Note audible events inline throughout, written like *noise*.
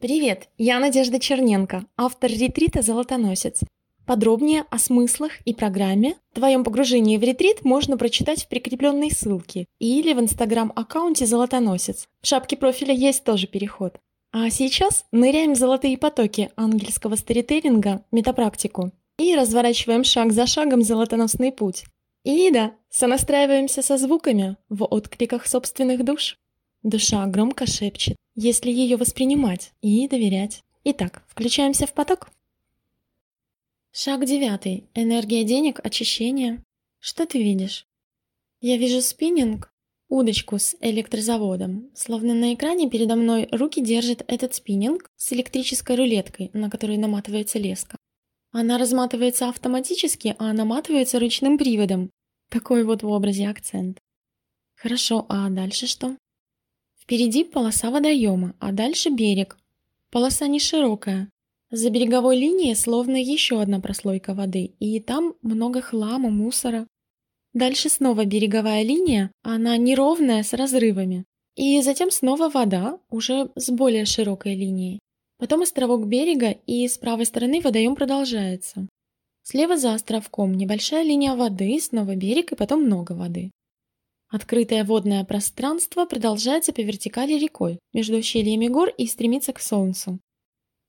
Привет, я Надежда Черненко, автор ретрита «Золотоносец». Подробнее о смыслах и программе твоем погружении в ретрит можно прочитать в прикрепленной ссылке или в инстаграм-аккаунте «Золотоносец». В шапке профиля есть тоже переход. А сейчас ныряем в золотые потоки ангельского сторителлинга, метапрактику, и разворачиваем шаг за шагом золотоносный путь. И да, сонастраиваемся со звуками в откликах собственных душ. Душа громко шепчет, если ее воспринимать и доверять. Итак, включаемся в поток. Шаг девятый. Энергия денег, очищение. Что ты видишь? Я вижу спиннинг, удочку с электрозаводом. Словно на экране передо мной руки держит этот спиннинг с электрической рулеткой, на которой наматывается леска. Она разматывается автоматически, а наматывается ручным приводом. Такой вот в образе акцент. Хорошо, а дальше что? Впереди полоса водоема, а дальше берег. Полоса не широкая. За береговой линией словно еще одна прослойка воды, и там много хлама, мусора. Дальше снова береговая линия, она неровная, с разрывами. И затем снова вода, уже с более широкой линией. Потом островок берега, и с правой стороны водоем продолжается. Слева за островком небольшая линия воды, снова берег и потом много воды. Открытое водное пространство продолжается по вертикали рекой, между ущельями гор и стремится к солнцу.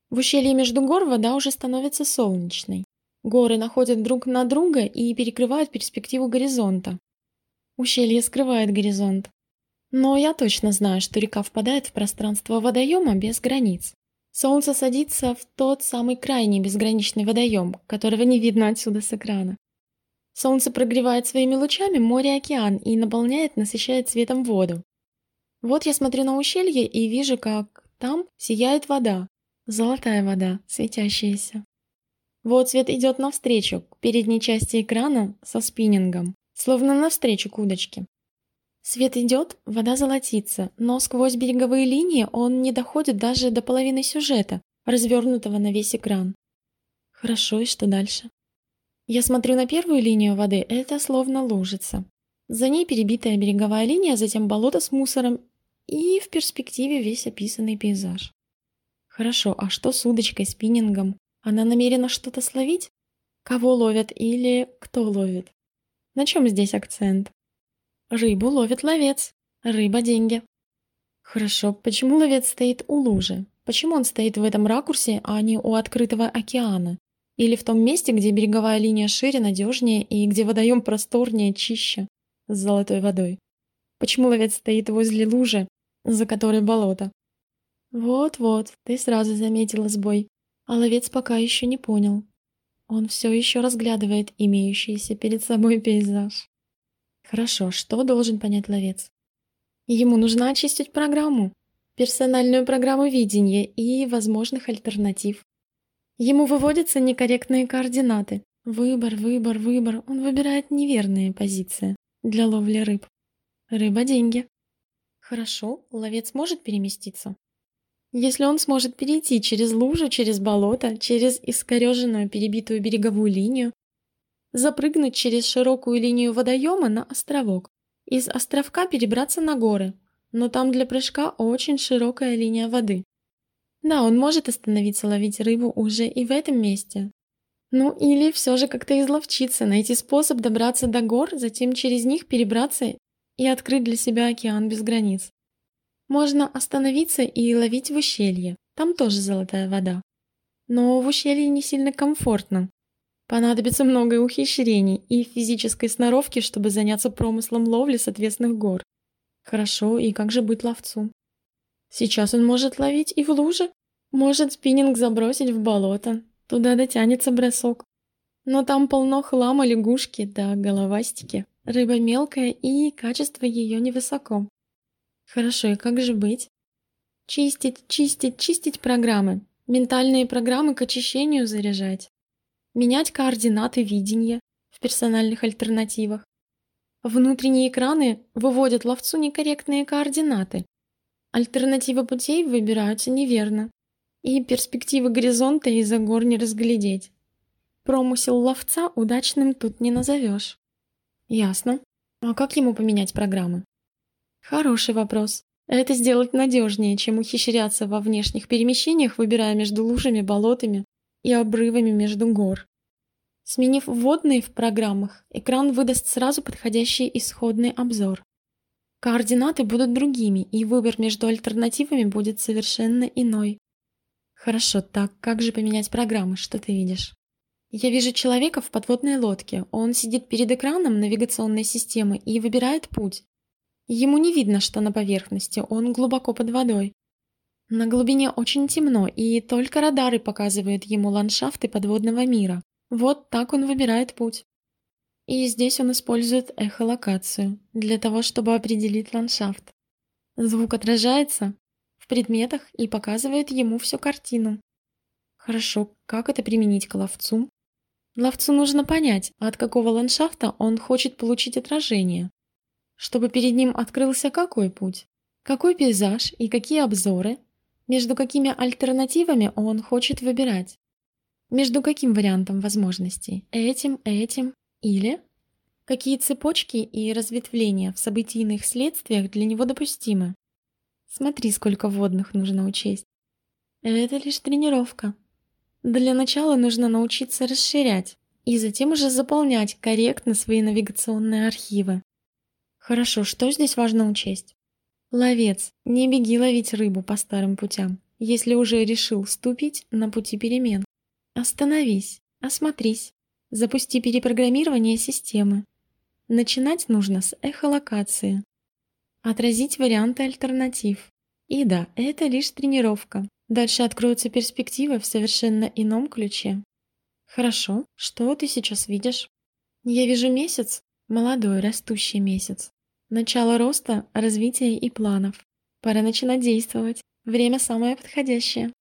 В ущелье между гор вода уже становится солнечной. Горы находят друг на друга и перекрывают перспективу горизонта. Ущелье скрывает горизонт. Но я точно знаю, что река впадает в пространство водоема без границ. Солнце садится в тот самый крайний безграничный водоем, которого не видно отсюда с экрана. Солнце прогревает своими лучами море и океан и наполняет, насыщает цветом воду. Вот я смотрю на ущелье и вижу, как там сияет вода. Золотая вода, светящаяся. Вот свет идет навстречу, к передней части экрана со спиннингом, словно навстречу к удочке. Свет идет, вода золотится, но сквозь береговые линии он не доходит даже до половины сюжета, развернутого на весь экран. Хорошо, и что дальше? Я смотрю на первую линию воды, это словно лужица. За ней перебитая береговая линия, затем болото с мусором и в перспективе весь описанный пейзаж. Хорошо, а что с удочкой, спиннингом? Она намерена что-то словить? Кого ловят или кто ловит? На чем здесь акцент? Рыбу ловит ловец. Рыба – деньги. Хорошо, почему ловец стоит у лужи? Почему он стоит в этом ракурсе, а не у открытого океана? Или в том месте, где береговая линия шире, надежнее и где водоем просторнее, чище, с золотой водой. Почему ловец стоит возле лужи, за которой болото? Вот-вот, ты сразу заметила сбой, а ловец пока еще не понял. Он все еще разглядывает имеющийся перед собой пейзаж. Хорошо, что должен понять ловец? Ему нужно очистить программу, персональную программу видения и возможных альтернатив. Ему выводятся некорректные координаты. Выбор, выбор, выбор. Он выбирает неверные позиции для ловли рыб. Рыба – деньги. Хорошо, ловец может переместиться. Если он сможет перейти через лужу, через болото, через искореженную перебитую береговую линию, запрыгнуть через широкую линию водоема на островок, из островка перебраться на горы, но там для прыжка очень широкая линия воды. Да, он может остановиться ловить рыбу уже и в этом месте. Ну или все же как-то изловчиться, найти способ добраться до гор, затем через них перебраться и открыть для себя океан без границ. Можно остановиться и ловить в ущелье, там тоже золотая вода. Но в ущелье не сильно комфортно. Понадобится много ухищрений и физической сноровки, чтобы заняться промыслом ловли с отвесных гор. Хорошо, и как же быть ловцу? Сейчас он может ловить и в луже. Может спиннинг забросить в болото. Туда дотянется бросок. Но там полно хлама лягушки да головастики. Рыба мелкая и качество ее невысоко. Хорошо, и как же быть? Чистить, чистить, чистить программы. Ментальные программы к очищению заряжать. Менять координаты видения в персональных альтернативах. Внутренние экраны выводят ловцу некорректные координаты, Альтернативы путей выбираются неверно, и перспективы горизонта из-за гор не разглядеть. Промысел ловца удачным тут не назовешь. Ясно. А как ему поменять программы? Хороший вопрос. Это сделать надежнее, чем ухищряться во внешних перемещениях, выбирая между лужами, болотами и обрывами между гор. Сменив вводные в программах, экран выдаст сразу подходящий исходный обзор. Координаты будут другими, и выбор между альтернативами будет совершенно иной. Хорошо, так как же поменять программы, что ты видишь? Я вижу человека в подводной лодке. Он сидит перед экраном навигационной системы и выбирает путь. Ему не видно, что на поверхности, он глубоко под водой. На глубине очень темно, и только радары показывают ему ландшафты подводного мира. Вот так он выбирает путь. И здесь он использует эхолокацию для того, чтобы определить ландшафт. Звук отражается в предметах и показывает ему всю картину. Хорошо, как это применить к ловцу? Ловцу нужно понять, от какого ландшафта он хочет получить отражение. Чтобы перед ним открылся какой путь, какой пейзаж и какие обзоры, между какими альтернативами он хочет выбирать. Между каким вариантом возможностей? Этим, этим или? Какие цепочки и разветвления в событийных следствиях для него допустимы? Смотри, сколько вводных нужно учесть. Это лишь тренировка. Для начала нужно научиться расширять и затем уже заполнять корректно свои навигационные архивы. Хорошо, что здесь важно учесть? Ловец, не беги ловить рыбу по старым путям, если уже решил ступить на пути перемен. Остановись, осмотрись, запусти перепрограммирование системы. Начинать нужно с эхолокации. Отразить варианты альтернатив. И да, это лишь тренировка. Дальше откроются перспективы в совершенно ином ключе. Хорошо, что ты сейчас видишь? Я вижу месяц, молодой растущий месяц. Начало роста, развития и планов. Пора начинать действовать. Время самое подходящее.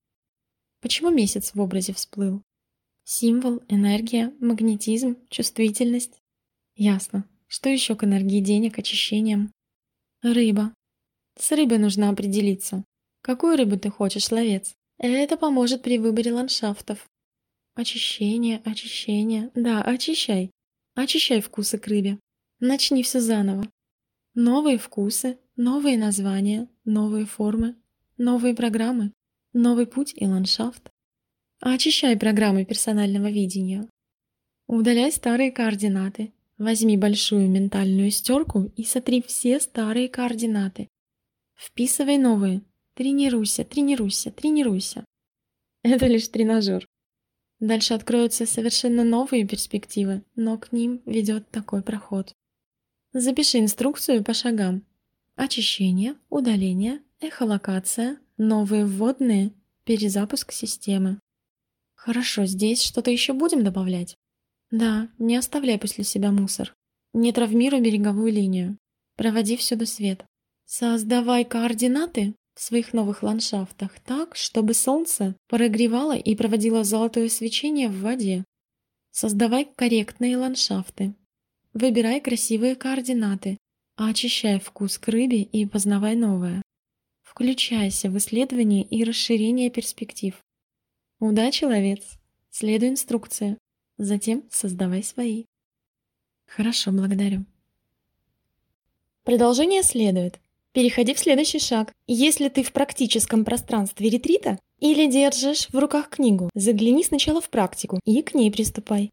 Почему месяц в образе всплыл? Символ, энергия, магнетизм, чувствительность. Ясно. Что еще к энергии денег, очищениям? Рыба. С рыбой нужно определиться. Какую рыбу ты хочешь, ловец? Это поможет при выборе ландшафтов. Очищение, очищение. Да, очищай. Очищай вкусы к рыбе. Начни все заново. Новые вкусы, новые названия, новые формы, новые программы. Новый путь и ландшафт. Очищай программы персонального видения. Удаляй старые координаты. Возьми большую ментальную стерку и сотри все старые координаты. Вписывай новые. Тренируйся, тренируйся, тренируйся. *laughs* Это лишь тренажер. Дальше откроются совершенно новые перспективы, но к ним ведет такой проход. Запиши инструкцию по шагам. Очищение, удаление, эхолокация, Новые вводные, перезапуск системы. Хорошо, здесь что-то еще будем добавлять? Да, не оставляй после себя мусор. Не травмируй береговую линию. Проводи всюду свет. Создавай координаты в своих новых ландшафтах так, чтобы солнце прогревало и проводило золотое свечение в воде. Создавай корректные ландшафты. Выбирай красивые координаты, очищай вкус к рыбе и познавай новое. Включайся в исследование и расширение перспектив. Удачи, ловец! Следуй инструкции. Затем создавай свои. Хорошо, благодарю. Продолжение следует. Переходи в следующий шаг. Если ты в практическом пространстве ретрита или держишь в руках книгу, загляни сначала в практику и к ней приступай.